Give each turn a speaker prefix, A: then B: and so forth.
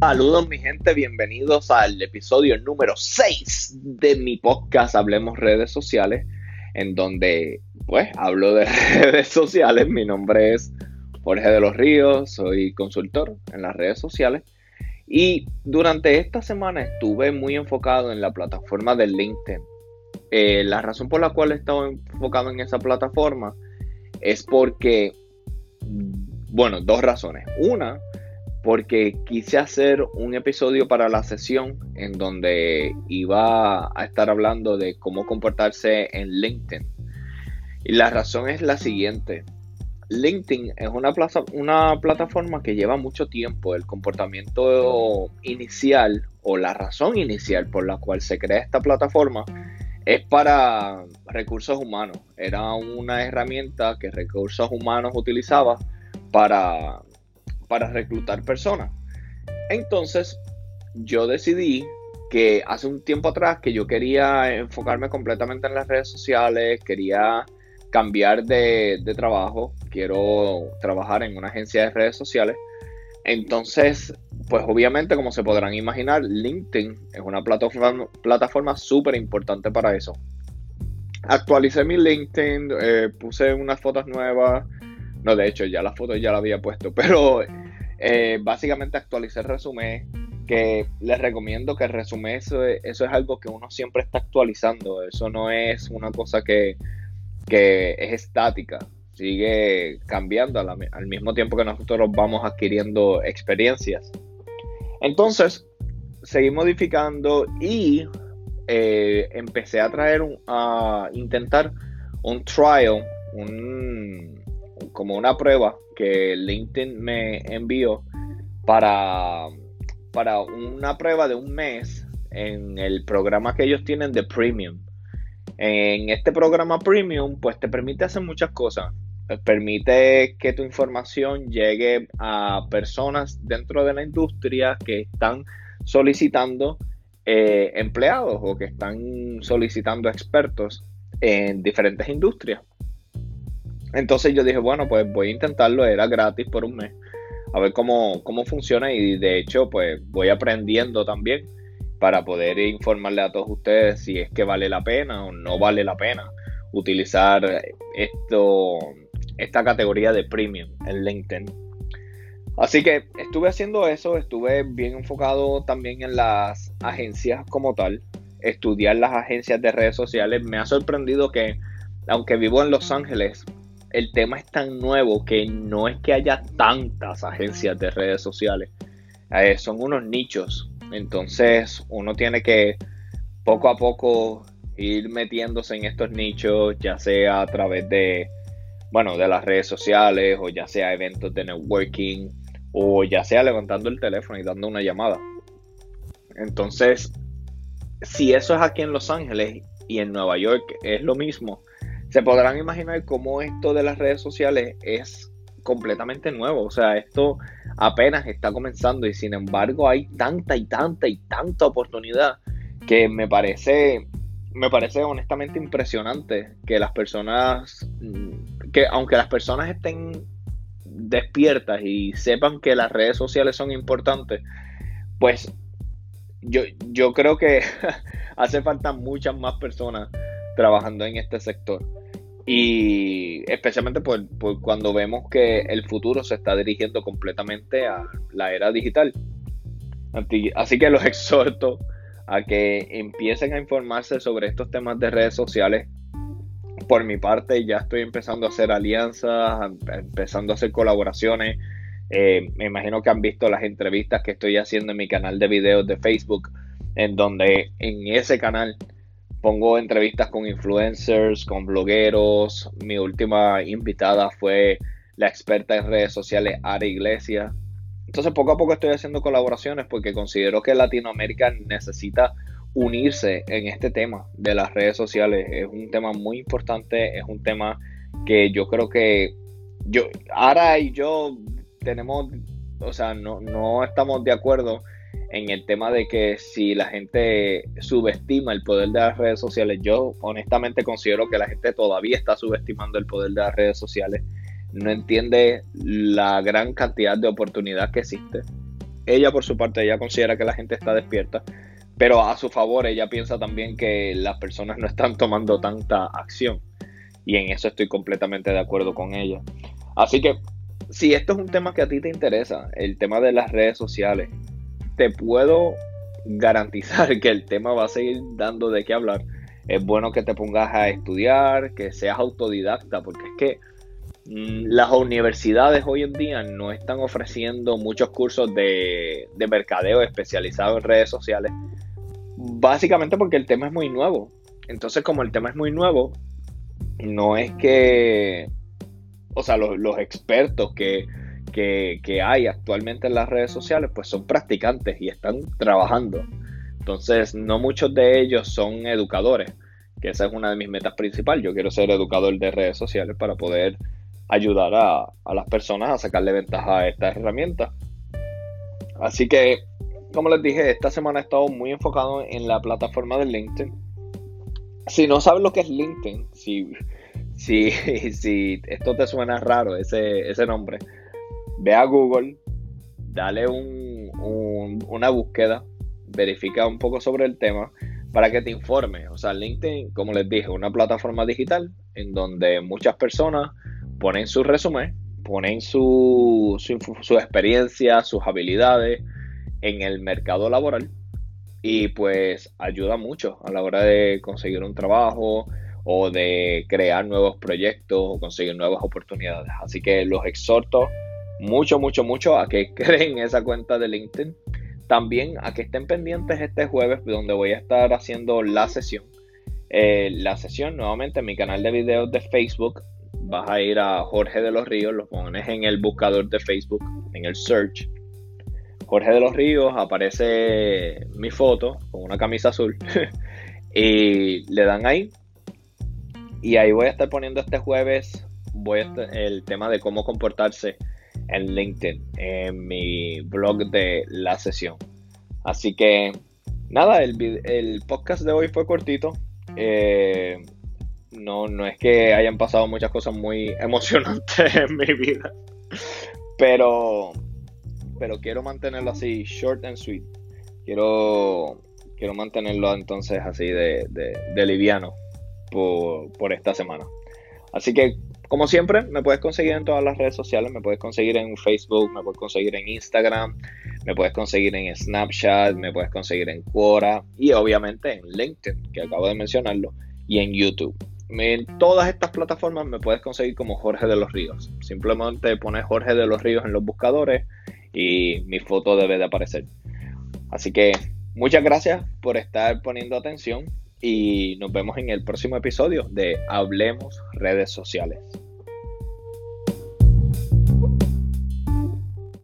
A: Saludos mi gente, bienvenidos al episodio número 6 de mi podcast Hablemos redes sociales, en donde pues hablo de redes sociales. Mi nombre es Jorge de los Ríos, soy consultor en las redes sociales y durante esta semana estuve muy enfocado en la plataforma de LinkedIn. Eh, la razón por la cual he estado enfocado en esa plataforma es porque, bueno, dos razones. Una, porque quise hacer un episodio para la sesión en donde iba a estar hablando de cómo comportarse en LinkedIn. Y la razón es la siguiente. LinkedIn es una, una plataforma que lleva mucho tiempo. El comportamiento inicial o la razón inicial por la cual se crea esta plataforma es para recursos humanos. Era una herramienta que recursos humanos utilizaba para para reclutar personas. Entonces, yo decidí que hace un tiempo atrás que yo quería enfocarme completamente en las redes sociales, quería cambiar de, trabajo, quiero trabajar en una agencia de redes sociales. Entonces, pues obviamente, como se podrán imaginar, LinkedIn es una plataforma, plataforma súper importante para eso. Actualicé mi LinkedIn, eh, puse unas fotos nuevas, no, de hecho, ya las fotos ya la había puesto, pero eh, básicamente actualicé el resumen, que les recomiendo que el resumen, eso, es algo que uno siempre está actualizando, eso no es una cosa que, es estática, sigue cambiando al, mismo tiempo que nosotros vamos adquiriendo experiencias. Entonces, seguí modificando y eh, empecé a traer, a intentar un trial, un, como una prueba que LinkedIn me envió para, para una prueba de un mes en el programa que ellos tienen de Premium. En este programa Premium, pues te permite hacer muchas cosas. Permite que tu información llegue a personas dentro de la industria que están solicitando eh, empleados o que están solicitando expertos en diferentes industrias. Entonces yo dije, bueno, pues voy a intentarlo, era gratis por un mes, a ver cómo, cómo funciona y de hecho pues voy aprendiendo también para poder informarle a todos ustedes si es que vale la pena o no vale la pena utilizar esto, esta categoría de premium en LinkedIn. Así que estuve haciendo eso, estuve bien enfocado también en las agencias como tal, estudiar las agencias de redes sociales. Me ha sorprendido que, aunque vivo en Los Ángeles, el tema es tan nuevo que no es que haya tantas agencias de redes sociales. Eh, son unos nichos. Entonces uno tiene que poco a poco ir metiéndose en estos nichos, ya sea a través de, bueno, de las redes sociales o ya sea eventos de networking o ya sea levantando el teléfono y dando una llamada. Entonces, si eso es aquí en Los Ángeles y en Nueva York es lo mismo, se podrán imaginar cómo esto de las redes sociales es completamente nuevo. O sea, esto apenas está comenzando y sin embargo hay tanta y tanta y tanta oportunidad que me parece, me parece honestamente impresionante que las personas, mm, que aunque las personas estén despiertas y sepan que las redes sociales son importantes, pues yo, yo creo que hace falta muchas más personas trabajando en este sector. Y especialmente por, cuando vemos que el futuro se está dirigiendo completamente a la era digital. Así que los exhorto a que empiecen a informarse sobre estos temas de redes sociales. Por mi parte, ya estoy empezando a hacer alianzas, empezando a hacer colaboraciones. Eh, me imagino que han visto las entrevistas que estoy haciendo en mi canal de videos de Facebook, en donde en ese canal pongo entrevistas con influencers, con blogueros. Mi última invitada fue la experta en redes sociales, Ari Iglesias. Entonces poco a poco estoy haciendo colaboraciones porque considero que Latinoamérica necesita unirse en este tema de las redes sociales. Es un tema muy importante, es un tema que yo creo que yo, Ara y yo tenemos, o sea, no, no estamos de acuerdo en el tema de que si la gente subestima el poder de las redes sociales, yo honestamente considero que la gente todavía está subestimando el poder de las redes sociales, no entiende la gran cantidad de oportunidad que existe. ella por su parte, ella considera que la gente está despierta, pero a su favor ella piensa también que las personas no están tomando tanta acción. Y en eso estoy completamente de acuerdo con ella. Así que si esto es un tema que a ti te interesa, el tema de las redes sociales, te puedo garantizar que el tema va a seguir dando de qué hablar. Es bueno que te pongas a estudiar, que seas autodidacta, porque es que mm, las universidades hoy en día no están ofreciendo muchos cursos de, de mercadeo especializado en redes sociales, básicamente porque el tema es muy nuevo. Entonces, como el tema es muy nuevo, no es que, o sea, los, expertos que, que, hay actualmente en las redes sociales, pues son practicantes y están trabajando. Entonces, no muchos de ellos son educadores, que esa es una de mis metas principales. Yo quiero ser educador de redes sociales para poder ayudar a, a las personas a sacarle ventaja a estas herramientas. Así que, como les dije, esta semana he estado muy enfocado en la plataforma de LinkedIn si no sabes lo que es LinkedIn, si, si, si esto te suena raro, ese, ese nombre, ve a Google, dale un, una búsqueda, verifica un poco sobre el tema para que te informe. O sea, LinkedIn, como les dije, una plataforma digital en donde muchas personas ponen su resumen, ponen su, su, su experiencia, sus habilidades en el mercado laboral y pues ayuda mucho a la hora de conseguir un trabajo o de crear nuevos proyectos o conseguir nuevas oportunidades. Así que los exhorto mucho, mucho, mucho a que creen esa cuenta de LinkedIn. También a que estén pendientes este jueves donde voy a estar haciendo la sesión. Eh, la sesión nuevamente en mi canal de videos de Facebook. Vas a ir a Jorge de los Ríos, lo pones en el buscador de Facebook, en el search Jorge de los Ríos, aparece mi foto con una camisa azul y le dan ahí. Y ahí voy a estar poniendo este jueves el tema de cómo comportarse en LinkedIn, en mi blog de la sesión. Así que nada, el, podcast de hoy fue cortito. Eh, no, no es que hayan pasado muchas cosas muy emocionantes en mi vida. Pero pero quiero mantenerlo así, short and sweet. Quiero, quiero mantenerlo entonces así de, de, liviano por, por, esta semana. Así que, como siempre, me puedes conseguir en todas las redes sociales. Me puedes conseguir en Facebook, me puedes conseguir en Instagram, me puedes conseguir en Snapchat, me puedes conseguir en Quora y obviamente en LinkedIn, que acabo de mencionarlo, y en YouTube. En todas estas plataformas me puedes conseguir como Jorge de los Ríos. Simplemente pones Jorge de los Ríos en los buscadores y mi foto debe de aparecer. Así que muchas gracias por estar poniendo atención y nos vemos en el próximo episodio de Hablemos redes sociales.